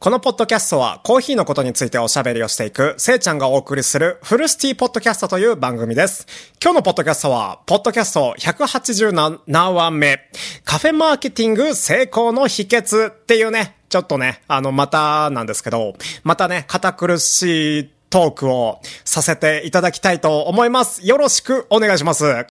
このポッドキャストはコーヒーのことについておしゃべりをしていく、せいちゃんがお送りするフルシティポッドキャストという番組です。今日のポッドキャストは、ポッドキャスト187話目、カフェマーケティング成功の秘訣っていうね、ちょっとね、あの、またなんですけど、またね、堅苦しいトークをさせていただきたいと思います。よろしくお願いします。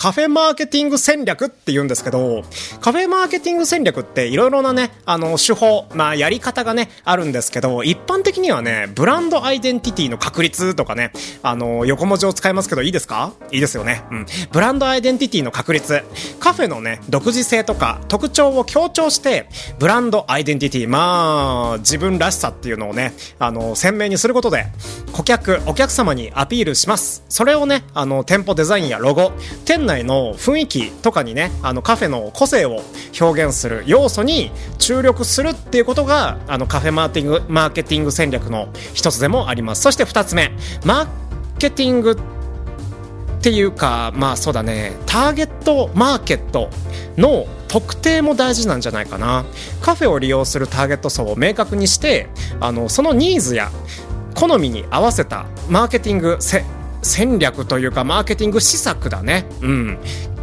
カフェマーケティング戦略って言うんですけど、カフェマーケティング戦略っていろいろなね、あの、手法、まあ、やり方がね、あるんですけど、一般的にはね、ブランドアイデンティティの確立とかね、あの、横文字を使いますけど、いいですか？いいですよね。うん。ブランドアイデンティティの確立、カフェのね、独自性とか特徴を強調して、ブランドアイデンティティ、まあ、自分らしさっていうのをね、あの、鮮明にすることで、顧客、お客様にアピールします。それをね、あの、店舗デザインやロゴ、店内の雰囲気とかにね、あの、カフェの個性を表現する要素に注力するっていうことが、あの、カフェマーティング、マーケティング戦略の一つでもあります。そして二つ目、マーケティングっていうか、まあそうだね、ターゲットマーケットの特定も大事なんじゃないかな。カフェを利用するターゲット層を明確にして、あの、そのニーズや好みに合わせたマーケティング戦略というかマーケティング施策だね。うん。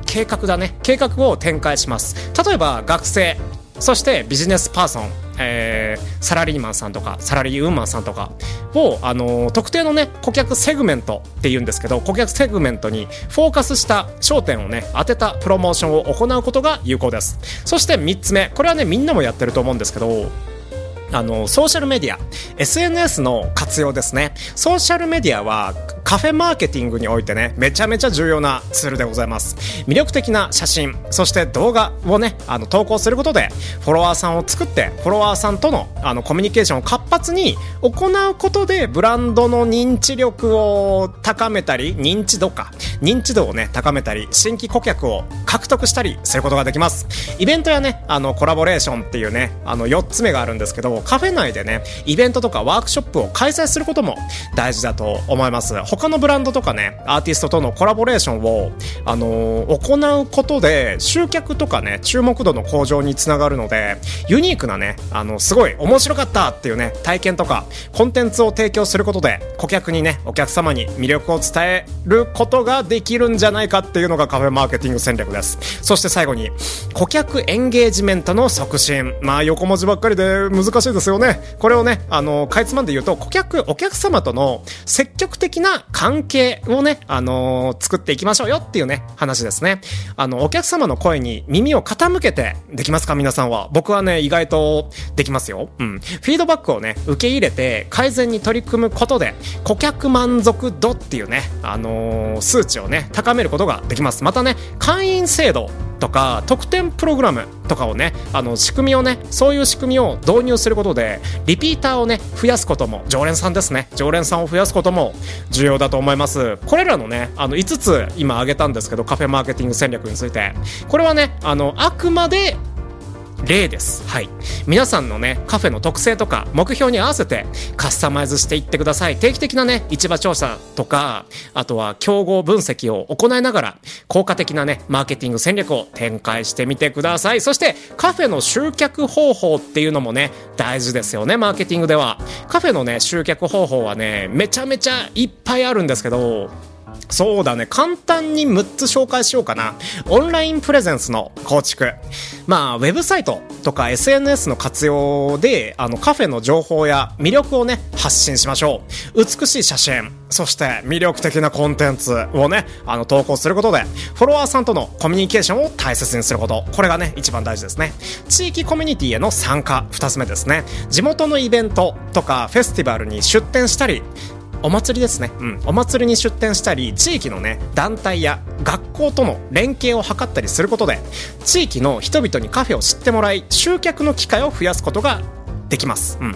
計画だね。計画を展開します。例えば学生、そしてビジネスパーソン、えーサラリーマンさんとかサラリーウーマンさんとかを、あのー特定のね顧客セグメントっていうんですけど顧客セグメントにフォーカスした焦点をね当てたプロモーションを行うことが有効ですそして3つ目これはねみんなもやってると思うんですけどあの、ソーシャルメディア、SNS の活用ですね。ソーシャルメディアはカフェマーケティングにおいてね、めちゃめちゃ重要なツールでございます。魅力的な写真、そして動画をね、あの、投稿することで、フォロワーさんを作って、フォロワーさんとの、あの、コミュニケーションを活発に行うことで、ブランドの認知力を高めたり、認知度か、認知度をね、高めたり、新規顧客を獲得したりすることができます。イベントやね、あの、コラボレーションっていうね、あの、4つ目があるんですけど、カフェ内でね、イベントとかワークショップを開催することも大事だと思います。他のブランドとかね、アーティストとのコラボレーションを、あの行うことで、集客とかね、注目度の向上につながるので、ユニークなね、あの、すごい面白かったっていうね、体験とか、コンテンツを提供することで、顧客にね、お客様に魅力を伝えることができるんじゃないかっていうのがカフェマーケティング戦略です。そして最後に、顧客エンゲージメントの促進。まあ、横文字ばっかりで難しいですよね。これをね、あの、かいつまんで言うと、顧客、お客様との積極的な関係をね、あの作っていきましょうよっていうね、話ですね。あの、お客様の声に耳を傾けてできますか？皆さんは。僕はね、意外とできますよ。うん。フィードバックをね、受け入れて改善に取り組むことで、顧客満足度っていうね、あの数値をね、高めることができます。またね、会員制度とか特典プログラムとかをねあの仕組みをねそういう仕組みを導入することでリピーターをね増やすことも常連さんですね。常連さんを増やすことも重要だと思います。これらのねあの5つ今挙げたんですけどカフェマーケティング戦略について。これはねあのあくまで例です。はい。皆さんのね、カフェの特性とか目標に合わせてカスタマイズしていってください。定期的なね、市場調査とか、あとは競合分析を行いながら、効果的なね、マーケティング戦略を展開してみてください。そして、カフェの集客方法っていうのもね、大事ですよね、マーケティングでは。カフェのね、集客方法はね、めちゃめちゃいっぱいあるんですけど、そうだね。簡単に6つ紹介しようかな。オンラインプレゼンスの構築。まあ、ウェブサイトとか SNS の活用で、あの、カフェの情報や魅力をね、発信しましょう。美しい写真、そして魅力的なコンテンツをね、あの、投稿することで、フォロワーさんとのコミュニケーションを大切にすること。これがね、一番大事ですね。地域コミュニティへの参加、2つ目ですね。地元のイベントとかフェスティバルに出店したり、お祭りですね。うん。お祭りに出店したり、地域のね、団体や学校との連携を図ったりすることで、地域の人々にカフェを知ってもらい、集客の機会を増やすことができます。うん。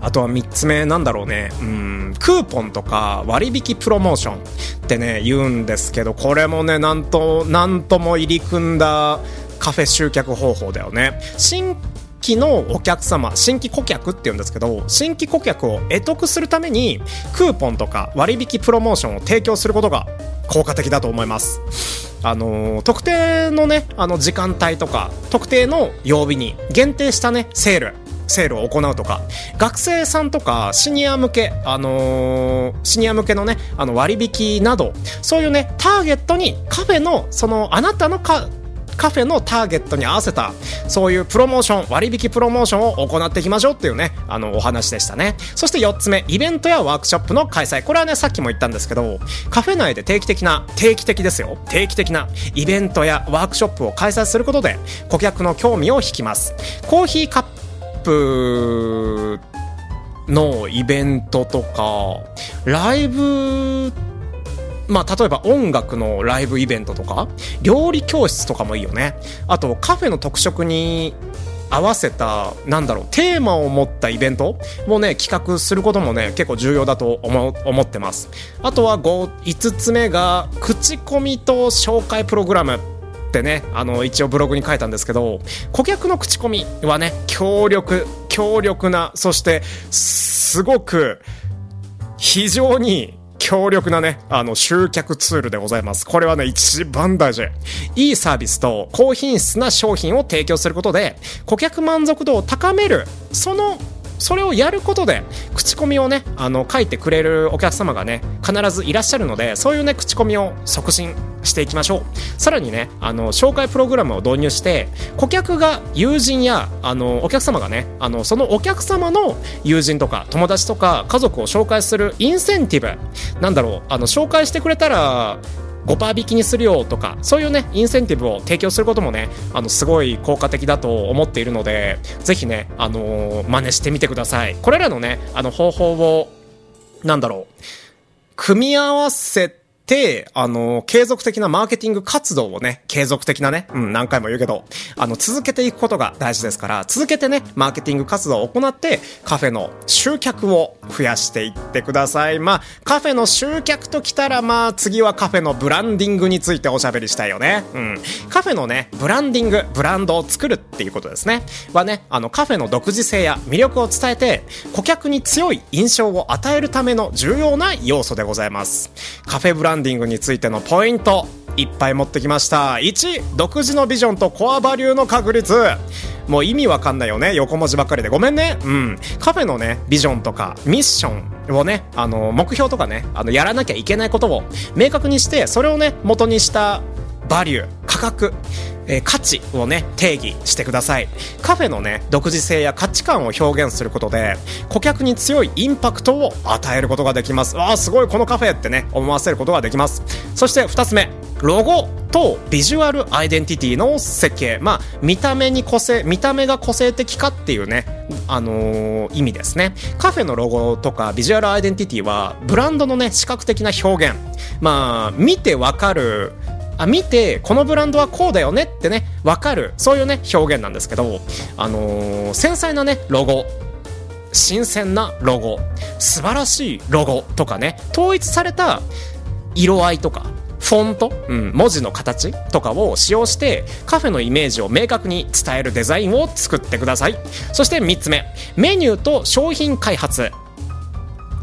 あとは3つ目なんだろうね。うん、クーポンとか割引プロモーションってね、言うんですけど、これもね、なんと、なんとも入り組んだカフェ集客方法だよね。新規のお客様、新規顧客って言うんですけど、新規顧客を得得するために、クーポンとか割引プロモーションを提供することが効果的だと思います。あのー、特定のね、あの時間帯とか、特定の曜日に限定したね、セール、セールを行うとか、学生さんとかシニア向け、あのー、シニア向けのね、あの割引など、そういうね、ターゲットにカフェの、その、あなたのか、カフェのターゲットに合わせたそういうプロモーション割引プロモーションを行っていきましょうっていうねあのお話でしたね。そして4つ目イベントやワークショップの開催。これはねさっきも言ったんですけどカフェ内で定期的な定期的ですよ。定期的なイベントやワークショップを開催することで顧客の興味を引きます。コーヒーカップのイベントとかライブまあ、例えば音楽のライブイベントとか料理教室とかもいいよね。あとカフェの特色に合わせたなんだろうテーマを持ったイベントもね企画することもね結構重要だと思思ってます。あとは 5, 5つ目が口コミと紹介プログラムってねあの一応ブログに書いたんですけど顧客の口コミはね強力強力なそしてすごく非常に強力なね、あの、集客ツールでございます。これはね、一番大事。いいサービスと高品質な商品を提供することで、顧客満足度を高める、そのそれをやることで口コミをねあの書いてくれるお客様がね必ずいらっしゃるのでそういうね口コミを促進していきましょう。さらにねあの紹介プログラムを導入して顧客が友人やあのお客様がねあのそのお客様の友人とか友達とか家族を紹介するインセンティブなんだろう。あの紹介してくれたら5%引きにするよとかそういうねインセンティブを提供することもねあのすごい効果的だと思っているのでぜひねあのー、真似してみてください。これらのねあの方法をなんだろう組み合わせて、てあの、継続的なマーケティング活動をね、継続的なね、うん、何回も言うけど、あの、続けていくことが大事ですから、続けてね、マーケティング活動を行って、カフェの集客を増やしていってください。まあ、カフェの集客ときたら、まあ、次はカフェのブランディングについておしゃべりしたいよね。うん。カフェのね、ブランディング、ブランドを作るっていうことですね。はね、あの、カフェの独自性や魅力を伝えて、顧客に強い印象を与えるための重要な要素でございます。カフェブランディングについてのポイントいっぱい持ってきました。1独自のビジョンとコアバリューの確立もう意味わかんないよね。横文字ばっかりで。ごめんね。うん。カフェのねビジョンとかミッションをねあの目標とかねあのやらなきゃいけないことを明確にしてそれをね元にしたバリュー価格。えー、価値をね定義してください。カフェのね独自性や価値観を表現することで顧客に強いインパクトを与えることができます。わあすごい。このカフェってね思わせることができます。そして2つ目。ロゴとビジュアルアイデンティティの設計。まあ見た目に個性見た目が個性的かっていうねあのー、意味ですね。カフェのロゴとかビジュアルアイデンティティはブランドのね視覚的な表現。まあ見てわかるあ見てこのブランドはこうだよねってね分かる。そういうね表現なんですけど、あのー、繊細なねロゴ。新鮮なロゴ。素晴らしいロゴとかね統一された色合いとかフォント、うん、文字の形とかを使用してカフェのイメージを明確に伝えるデザインを作ってください。そして3つ目。メニューと商品開発。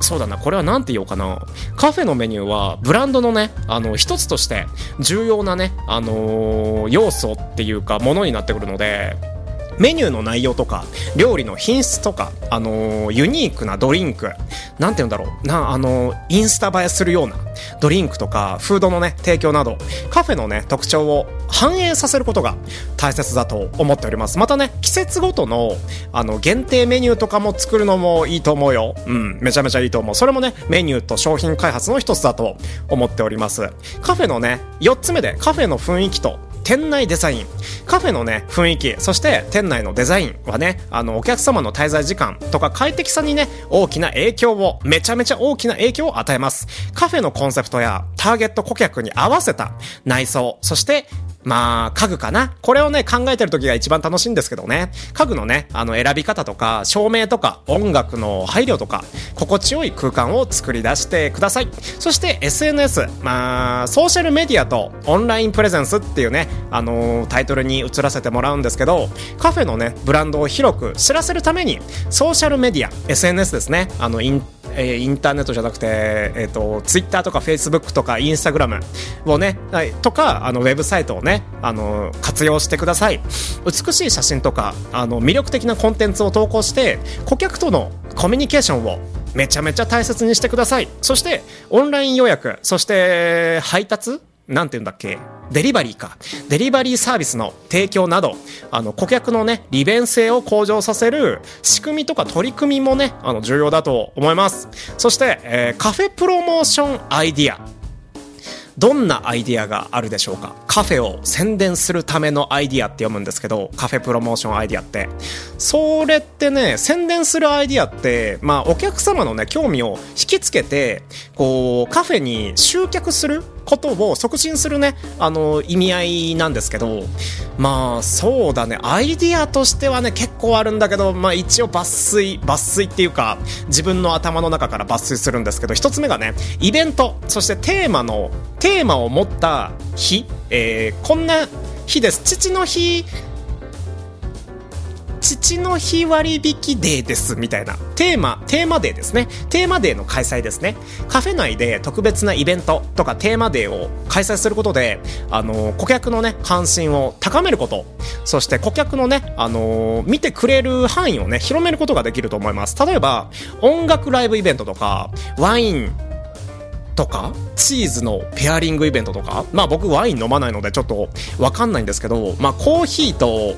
そうだな、これは何て言おうかな。カフェのメニューは、ブランドのね、あの、一つとして重要なね、あのー、要素っていうか、ものになってくるので、メニューの内容とか、料理の品質とか、あのー、ユニークなドリンク、なんて言うんだろう、な、あのー、インスタ映えするようなドリンクとか、フードのね、提供など、カフェのね、特徴を反映させることが大切だと思っております。またね、季節ごとの、あの、限定メニューとかも作るのもいいと思うよ。うん、めちゃめちゃいいと思う。それもね、メニューと商品開発の一つだと思っております。カフェのね、4つ目でカフェの雰囲気と店内デザイン。カフェのね、雰囲気、そして店内のデザインはね、あの、お客様の滞在時間とか快適さにね、大きな影響を、めちゃめちゃ大きな影響を与えます。カフェのコンセプトやターゲット顧客に合わせた内装、そしてまあ、家具かなこれをね、考えてる時が一番楽しいんですけどね。家具のね、あの、選び方とか、照明とか、音楽の配慮とか、心地よい空間を作り出してください。そして SNS、まあ、ソーシャルメディアとオンラインプレゼンスっていうね、あのー、タイトルに移らせてもらうんですけど、カフェのね、ブランドを広く知らせるために、ソーシャルメディア、SNS ですね、あの、インえー、インターネットじゃなくて、えっ、ー、と、ツイッターとかフェイスブックとかインスタグラムをね、はい、とか、あの、ウェブサイトをね、ねあの、活用してください。美しい写真とか、あの、魅力的なコンテンツを投稿して、顧客とのコミュニケーションをめちゃめちゃ大切にしてください。そして、オンライン予約、そして配達なんて言うんだっけデリバリーか。デリバリーサービスの提供など、あの、顧客のね、利便性を向上させる仕組みとか取り組みもね、あの、重要だと思います。そして、えー、カフェプロモーションアイディア。どんなアイディアがあるでしょうか？カフェを宣伝するためのアイディアって読むんですけど、カフェプロモーションアイディアって。それってね、宣伝するアイディアって、まあお客様のね、興味を引きつけて、こう、カフェに集客することを促進するね、あの、意味合いなんですけど、まあ、そうだね、アイディアとしてはね、結構あるんだけど、まあ一応抜粋、抜粋っていうか、自分の頭の中から抜粋するんですけど、1つ目がね、イベント、そしてテーマの、テーマを持った日、えー、こんな日です。父の日父の日割引デーですみたいなテーマ、テーマデーですね。テーマデーの開催ですね。カフェ内で特別なイベントとかテーマデーを開催することで、あの、顧客のね、関心を高めること、そして顧客のね、あの、見てくれる範囲をね、広めることができると思います。例えば、音楽ライブイベントとか、ワイン、とかチーズのペアリングイベントとかまあ僕ワイン飲まないのでちょっとわかんないんですけどまあコーヒーと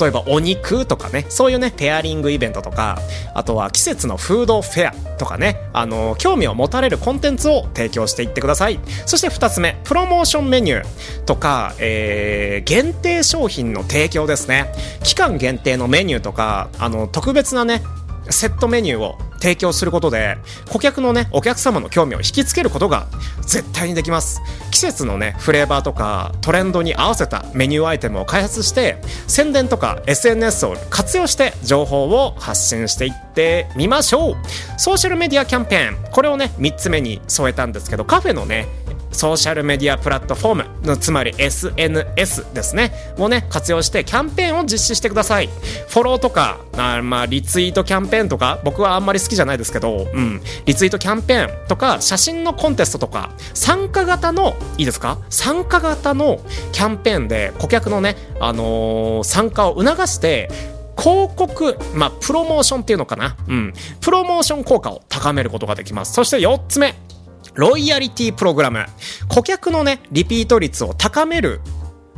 例えばお肉とかね、そういうね、ペアリングイベントとか、あとは季節のフードフェアとかね、あの、興味を持たれるコンテンツを提供していってください。そして2つ目、プロモーションメニューとか、えー、限定商品の提供ですね。期間限定のメニューとか、あの、特別なね、セットメニューを提供することで顧客のねお客様の興味を引きつけることが絶対にできます。季節のねフレーバーとかトレンドに合わせたメニューアイテムを開発して宣伝とか SNS を活用して情報を発信していってみましょう。ソーシャルメディアキャンペーン。これをね3つ目に添えたんですけどカフェのねソーシャルメディアプラットフォーム、つまり SNS ですね、をね、活用してキャンペーンを実施してください。フォローとか、あまあ、リツイートキャンペーンとか、僕はあんまり好きじゃないですけど、うん、リツイートキャンペーンとか、写真のコンテストとか、参加型の、いいですか？参加型のキャンペーンで顧客のね、あのー、参加を促して、広告、まあ、プロモーションっていうのかな？うん。プロモーション効果を高めることができます。そして4つ目。ロイヤリティプログラム。顧客のね、リピート率を高める。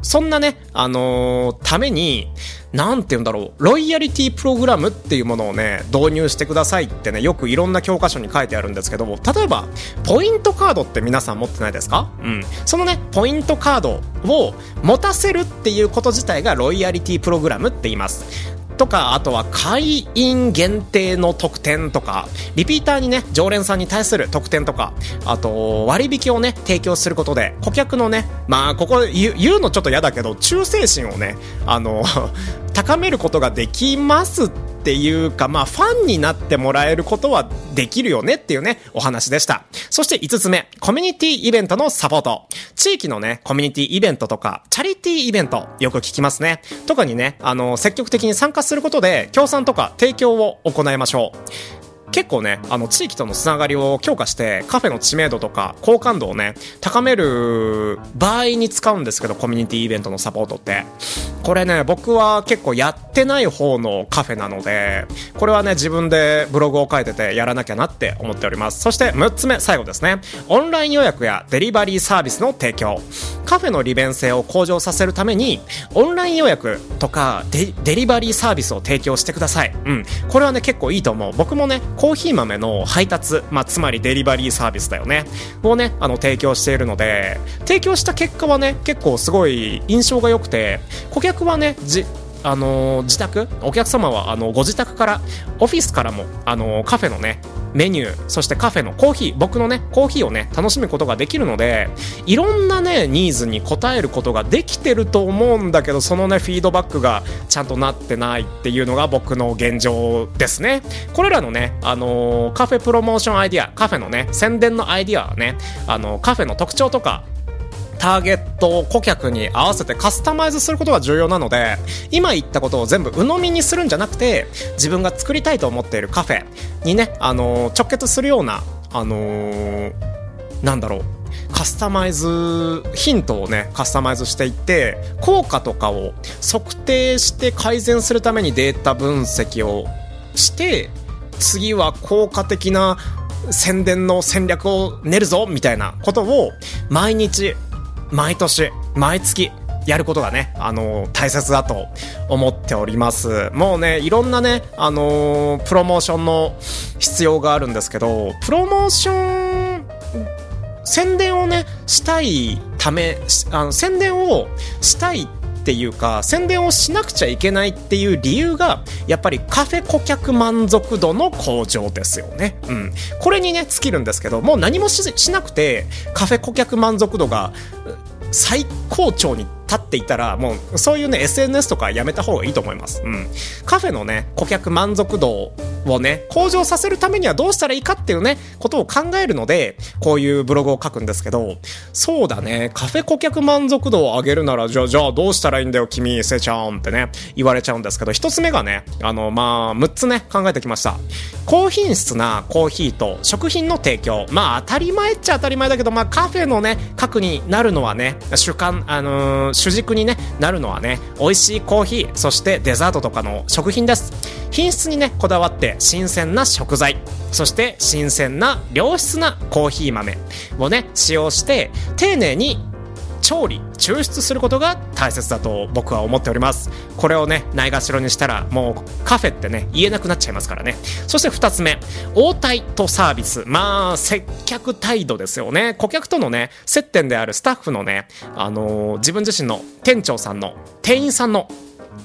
そんなね、あのー、ために、なんて言うんだろう、ロイヤリティプログラムっていうものをね、導入してくださいってね、よくいろんな教科書に書いてあるんですけども、例えば、ポイントカードって皆さん持ってないですか？うん。そのね、ポイントカードを持たせるっていうこと自体がロイヤリティプログラムって言います。とか、あとは会員限定の特典とか、リピーターにね、常連さんに対する特典とか、あと、割引をね、提供することで、顧客のね、まあ、ここ言うのちょっと嫌だけど、忠誠心をね、あの、高めることができますっていうか、まあ、ファンになってもらえることはできるよねっていうね、お話でした。そして5つ目、コミュニティイベントのサポート。地域のね、コミュニティイベントとか、チャリティイベント、よく聞きますね。とかにね、あの、積極的に参加することで、協賛とか提供を行いましょう。結構ね、あの、地域とのつながりを強化して、カフェの知名度とか、好感度をね、高める場合に使うんですけど、コミュニティイベントのサポートって。これね、僕は結構やってない方のカフェなので、これはね、自分でブログを書いててやらなきゃなって思っております。そして6つ目、最後ですね。オンライン予約やデリバリーサービスの提供。カフェの利便性を向上させるために、オンライン予約とかデリバリーサービスを提供してください。うん。これはね、結構いいと思う。僕もね、コーヒー豆の配達、まあ、つまりデリバリーサービスだよね。をね、あの、提供しているので、提供した結果はね、結構すごい印象が良くて、顧客はね、じ、あのー、自宅お客様はあのご自宅からオフィスからも、あのー、カフェのねメニューそしてカフェのコーヒー僕のねコーヒーをね楽しむことができるのでいろんなねニーズに応えることができてると思うんだけどそのねフィードバックがちゃんとなってないっていうのが僕の現状ですね。これらのね、あのー、カフェプロモーションアイディアカフェのね宣伝のアイディアはね、あのカフェの特徴とかターゲット顧客に合わせてカスタマイズすることが重要なので今言ったことを全部鵜呑みにするんじゃなくて自分が作りたいと思っているカフェにね、あのー、直結するような、あのー、なんだろうカスタマイズヒントをねカスタマイズしていって効果とかを測定して改善するためにデータ分析をして次は効果的な宣伝の戦略を練るぞみたいなことを毎日毎年毎月やることがね、あのー、大切だと思っております。もうね、いろんなね、あのー、プロモーションの必要があるんですけど、プロモーション、宣伝をね、したいため、あの宣伝をしたいっていうか宣伝をしなくちゃいけないっていう理由がやっぱりカフェ顧客満足度の向上ですよね。うん。これにね、尽きるんですけど、もう何もしなくてカフェ顧客満足度が最高潮に立っていたらもうそういうね SNS とかやめた方がいいと思います、うん、カフェのね顧客満足度をね向上させるためにはどうしたらいいかっていうねことを考えるのでこういうブログを書くんですけどそうだねカフェ顧客満足度を上げるならじゃあじゃあどうしたらいいんだよ君せちゃんってね言われちゃうんですけど一つ目がねあのまあ6つね考えてきました。高品質なコーヒーと食品の提供。まあ当たり前っちゃ当たり前だけどまあカフェのね核になるのはね主観あのー主軸に、ね、なるのはね美味しいコーヒーそしてデザートとかの食品です。品質にねこだわって新鮮な食材そして新鮮な良質なコーヒー豆をね使用して丁寧に調理抽出することが大切だと僕は思っておりますこれをねないがしろにしたらもうカフェってね言えなくなっちゃいますからねそして2つ目応対とサービスまあ接客態度ですよね顧客とのね接点であるスタッフのねあのー、自分自身の店長さんの店員さんの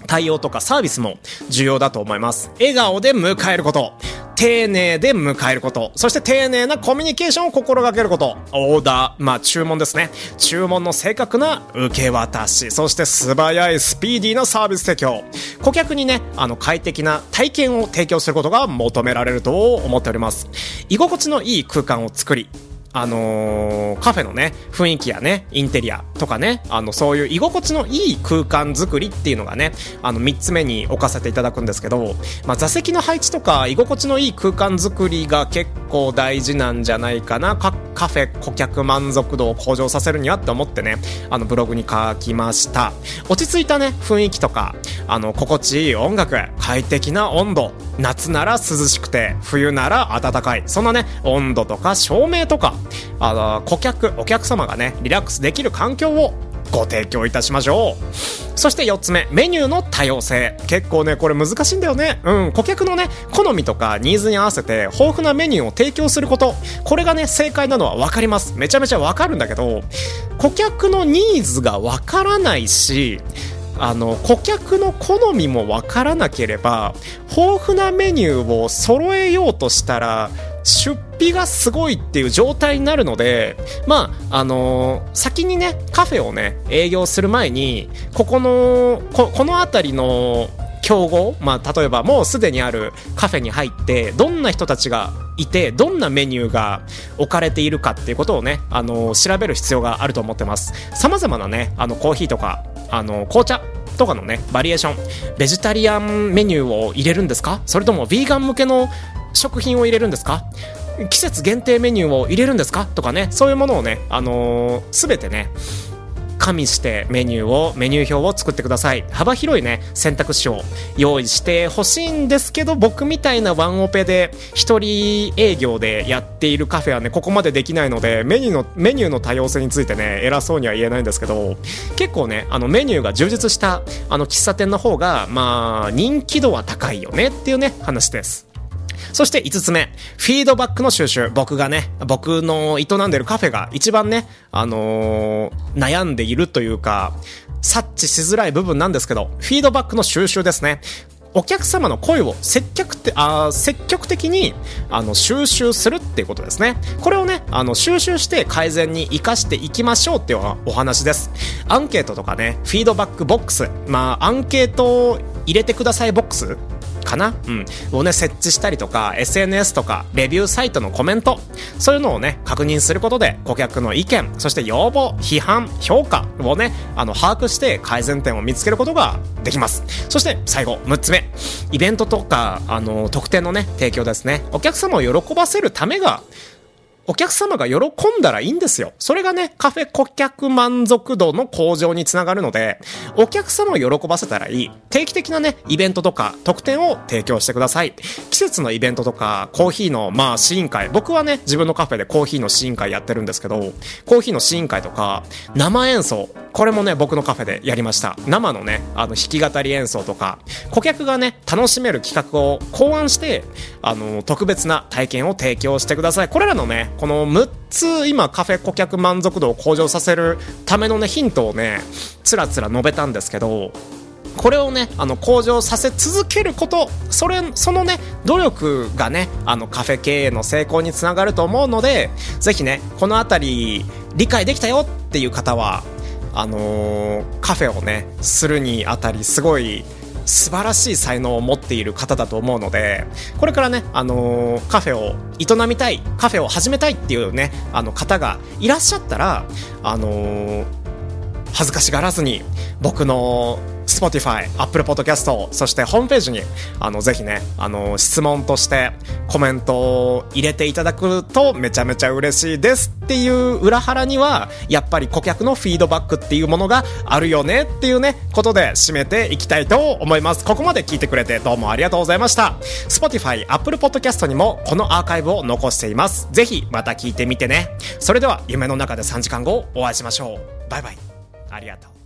対応とかサービスも重要だと思います。笑顔で迎えること。丁寧で迎えること。そして丁寧なコミュニケーションを心がけること。オーダー、まあ注文ですね。注文の正確な受け渡し。そして素早いスピーディーなサービス提供。顧客にね、あの快適な体験を提供することが求められると思っております。居心地のいい空間を作り、あのー、カフェのね、雰囲気やね、インテリアとかね、あの、そういう居心地のいい空間づくりっていうのがね、あの、3つ目に置かせていただくんですけど、まあ、座席の配置とか、居心地のいい空間づくりが結構大事なんじゃないかな、カカフェ顧客満足度を向上させるにはって思ってね、あの、ブログに書きました。落ち着いたね、雰囲気とか、あの、心地いい音楽、快適な温度、夏なら涼しくて、冬なら暖かい、そんなね、温度とか照明とか、あの顧客お客様がねリラックスできる環境をご提供いたしましょうそして4つ目メニューの多様性結構ねこれ難しいんだよねうん顧客のね好みとかニーズに合わせて豊富なメニューを提供することこれがね正解なのは分かりますめちゃめちゃ分かるんだけど顧客のニーズが分からないしあの顧客の好みも分からなければ豊富なメニューを揃えようとしたら出費がすごいっていう状態になるので、まあ、あのー、先にね、カフェをね、営業する前に、ここの、ここの辺りの競合、まあ、例えばもうすでにあるカフェに入って、どんな人たちがいて、どんなメニューが置かれているかっていうことをね、あのー、調べる必要があると思ってます。様々なね、あの、コーヒーとか、あの、紅茶とかのね、バリエーション、ベジタリアンメニューを入れるんですか？それともヴィーガン向けの食品を入れるんですか？季節限定メニューを入れるんですか？とかね、そういうものをね、あのー、全てね、加味してメニューをメニュー表を作ってください。幅広いね選択肢を用意してほしいんですけど僕みたいなワンオペで一人営業でやっているカフェはねここまでできないのでメニューのメニューの多様性についてね偉そうには言えないんですけど結構ねあのメニューが充実したあの喫茶店の方がまあ人気度は高いよねっていうね話です。そして5つ目、フィードバックの収集。僕がね、僕の営んでるカフェが一番ね、あのー、悩んでいるというか、察知しづらい部分なんですけど、フィードバックの収集ですね。お客様の声を積極てあ積極的にあの収集するっていうことですね。これをね、あの収集して改善に生かしていきましょうっていうお話です。アンケートとかね、フィードバックボックス、まあ、アンケートを入れてくださいボックスかな？うん。をね、設置したりとか、SNS とか、レビューサイトのコメント、そういうのをね、確認することで、顧客の意見、そして要望、批判、評価をね、あの、把握して改善点を見つけることができます。そして最後、6つ目。イベントとか、あの、特典のね、提供ですね。お客様を喜ばせるためが、お客様が喜んだらいいんですよ。それがね、カフェ顧客満足度の向上につながるので、お客様を喜ばせたらいい。定期的なね、イベントとか特典を提供してください。季節のイベントとか、コーヒーの、まあ、試飲会。僕はね、自分のカフェでコーヒーの試飲会やってるんですけど、コーヒーの試飲会とか、生演奏。これもね、僕のカフェでやりました。生のね、あの、弾き語り演奏とか、顧客がね、楽しめる企画を考案して、あの、特別な体験を提供してください。これらのね、この6つ今カフェ顧客満足度を向上させるためのねヒントをねつらつら述べたんですけどこれをねあの向上させ続けることそれそのね努力がねあのカフェ経営の成功につながると思うのでぜひねこの辺り理解できたよっていう方はあのー、カフェをねするにあたりすごい素晴らしい才能を持っている方だと思うので、これからね、あのー、カフェを営みたい、カフェを始めたいっていうね、あの方がいらっしゃったら、あのー、恥ずかしがらずに僕の Spotify、Apple Podcast、そしてホームページに、あの、ぜひね、あの、質問としてコメントを入れていただくとめちゃめちゃ嬉しいですっていう裏腹には、やっぱり顧客のフィードバックっていうものがあるよねっていうね、ことで締めていきたいと思います。ここまで聞いてくれてどうもありがとうございました。Spotify、Apple Podcast にもこのアーカイブを残しています。ぜひまた聞いてみてね。それでは夢の中で3時間後お会いしましょう。バイバイ。ありがとう。